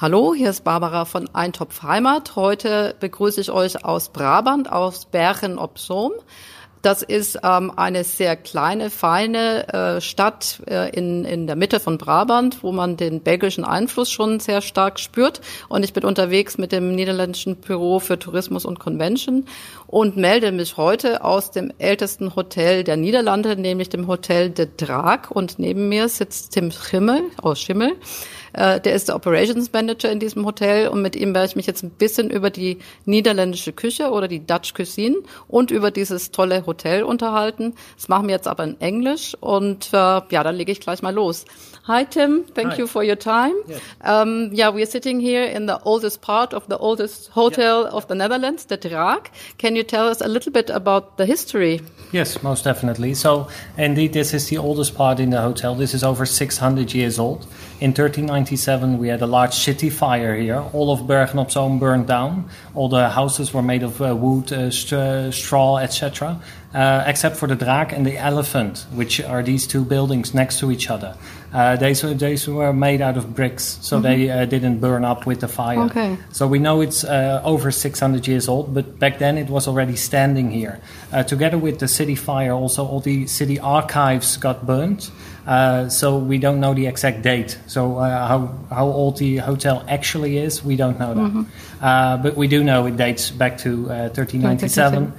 Hallo, hier ist Barbara von Eintopf Heimat. Heute begrüße ich euch aus Brabant, aus Bergen op Zoom. Das ist ähm, eine sehr kleine, feine äh, Stadt äh, in, in der Mitte von Brabant, wo man den belgischen Einfluss schon sehr stark spürt. Und ich bin unterwegs mit dem niederländischen Büro für Tourismus und Convention und melde mich heute aus dem ältesten Hotel der Niederlande, nämlich dem Hotel de Draak. Und neben mir sitzt Tim Schimmel aus Schimmel. Äh, der ist der Operations Manager in diesem Hotel und mit ihm werde ich mich jetzt ein bisschen über die niederländische Küche oder die Dutch Cuisine und über dieses tolle Hotel unterhalten. Das machen wir jetzt aber in Englisch und äh, ja, dann lege ich gleich mal los. Hi Tim, thank Hi. you for your time. Yes. Um, yeah, we're sitting here in the oldest part of the oldest hotel yeah. of the Netherlands, the Draak. Can you tell us a little bit about the history? Yes, most definitely. So, indeed, this is the oldest part in the hotel. This is over 600 years old. In 1397, we had a large city fire here. All of Bergen op Zoom burned down. All the houses were made of uh, wood, uh, st straw, etc., uh, except for the Draak and the Elephant, which are these two buildings next to each other. Uh, these, these were made out of bricks, so mm-hmm. they uh, didn't burn up with the fire. Okay. So we know it's uh, over 600 years old, but back then it was already standing here. Uh, together with the city fire, also all the city archives got burnt. Uh, so we don't know the exact date. So uh, how how old the hotel actually is, we don't know that. Mm-hmm. but we do know it dates back to 1397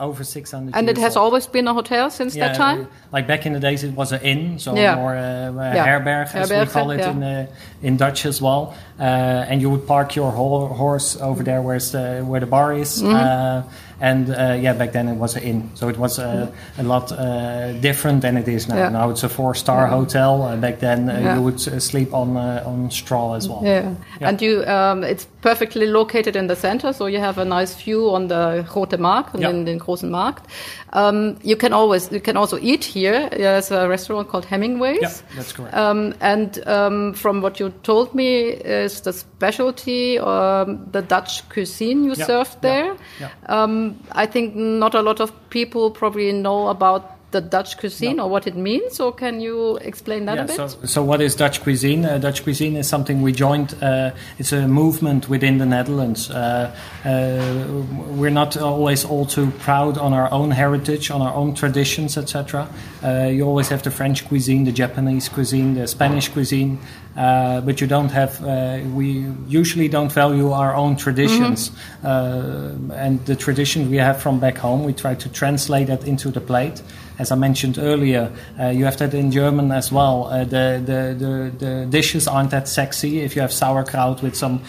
over 600 and it has old. always been a hotel since yeah, that time like back in the days it was an inn so yeah. more uh, yeah. herberg as we call it in uh, in dutch as well uh, and you would park your ho- horse over there where's the, where the bar is mm-hmm. Uh, and uh, yeah, back then it was an inn, so it was uh, a lot uh, different than it is now. Yeah. Now it's a four-star hotel. Uh, back then uh, yeah. you would uh, sleep on on straw as well. Yeah, and you um, it's perfectly located in the center, so you have a nice view on the Grote Markt and the großen Markt. Um, you can always you can also eat here. There's a restaurant called Hemingway's. Yeah, that's correct. Um, and um, from what you told me, is the specialty um, the Dutch cuisine you served there. Yeah. Um, I think not a lot of people probably know about the Dutch cuisine no. or what it means, or can you explain that yeah, a bit? So, so what is Dutch cuisine? Uh, Dutch cuisine is something we joined. Uh, it's a movement within the Netherlands. Uh, uh we're not always all too proud on our own heritage, on our own traditions, etc. Uh, you always have the French cuisine, the Japanese cuisine, the Spanish cuisine. Uh, but you don't have. Uh, we usually don't value our own traditions, mm-hmm. uh, and the traditions we have from back home. We try to translate that into the plate. As I mentioned earlier, uh, you have that in German as well. Uh, the, the, the the dishes aren't that sexy. If you have sauerkraut with some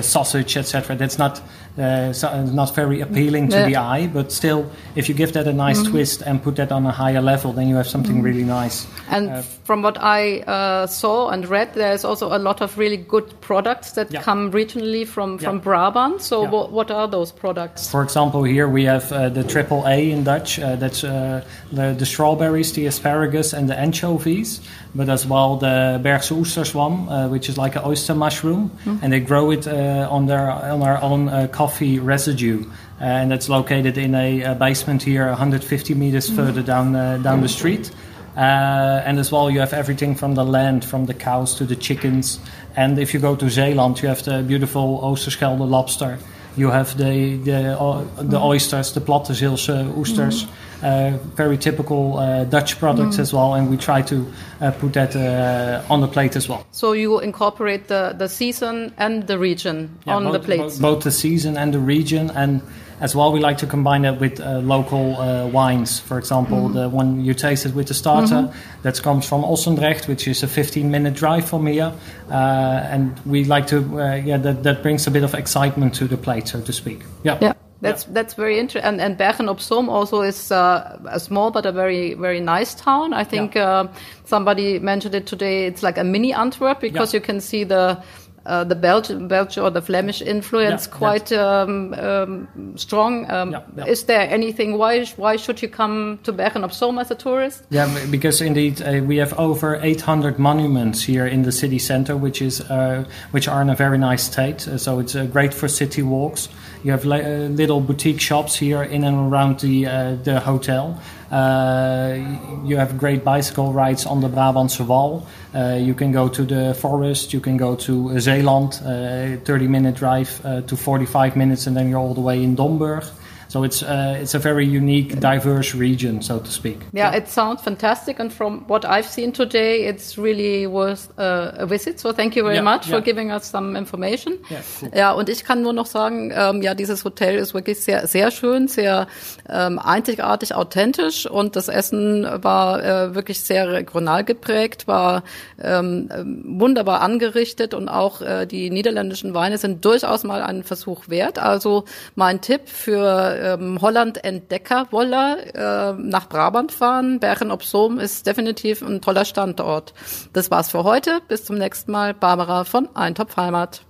sausage, etc., that's not uh, so uh, not very appealing to yeah. the eye, but still, if you give that a nice mm-hmm. twist and put that on a higher level, then you have something mm-hmm. really nice. And uh, from what I uh, saw and read, there's also a lot of really good products that yeah. come regionally from, from yeah. Brabant. So, w- what are those products? For example, here we have uh, the triple A in Dutch. Uh, that's the, the strawberries, the asparagus, and the anchovies but as well the Bergse oesterzwam, uh, which is like an oyster mushroom, mm. and they grow it uh, on their on our own uh, coffee residue, uh, and it's located in a, a, basement here, 150 meters mm. further down uh, down the street. Uh, and as well, you have everything from the land, from the cows to the chickens. And if you go to Zeeland, you have the beautiful Oosterschelde lobster. You have the the, the mm. oysters, the platte Zeelse oesters. Mm. Uh, very typical uh, Dutch products mm. as well, and we try to uh, put that on the plate as well. So you incorporate the, the season and the region yeah, on both, the plates. Both, the season and the region, and as well, we like to combine that with uh, local uh, wines. For example, mm-hmm. the one you tasted with the starter mm-hmm. that comes from Ossendrecht, which is a 15-minute drive from here, uh, and we like to yeah that that brings a bit of excitement to the plate, so to speak. Yeah. Yeah. That's yeah. that's very interesting. And, and Bergen op Zoom also is uh, a small but a very very nice town. I think yeah. uh, somebody mentioned it today. It's like a mini Antwerp because yeah. you can see the uh, the Belgian, Belgian or the Flemish influence quite um, um, strong. Um. Is there anything? Why why should you come to Bergen op Zoom as a tourist? Yeah, because indeed uh, we have over 800 monuments here in the city center, which is uh, which are in a very nice state. Uh, so it's uh, great for city walks. You have uh, little boutique shops here in and around the the hotel. Uh, you have great bicycle rides on the Brabantse Wal. Uh, you can go to the forest. You can go to Zeeland, 30 minute drive to 45 minutes, and then you're all the way in Domburg. So it's uh, it's a very unique, diverse region, so to speak. Yeah, it sounds fantastic, and from what I've seen today, it's really worth uh, a visit. So thank you very yeah, much yeah. for giving us some information. Yeah, cool. ja, und ich kann nur noch sagen, ähm, ja, dieses Hotel ist wirklich sehr sehr schön, sehr ähm, einzigartig, authentisch, und das Essen war äh, wirklich sehr regional geprägt, war ähm, wunderbar angerichtet, und auch äh, die niederländischen Weine sind durchaus mal einen Versuch wert. Also mein Tipp für ähm, Holland Entdeckerwoller äh, nach Brabant fahren. Bergen op Zoom ist definitiv ein toller Standort. Das war's für heute. Bis zum nächsten Mal. Barbara von Eintopf Heimat.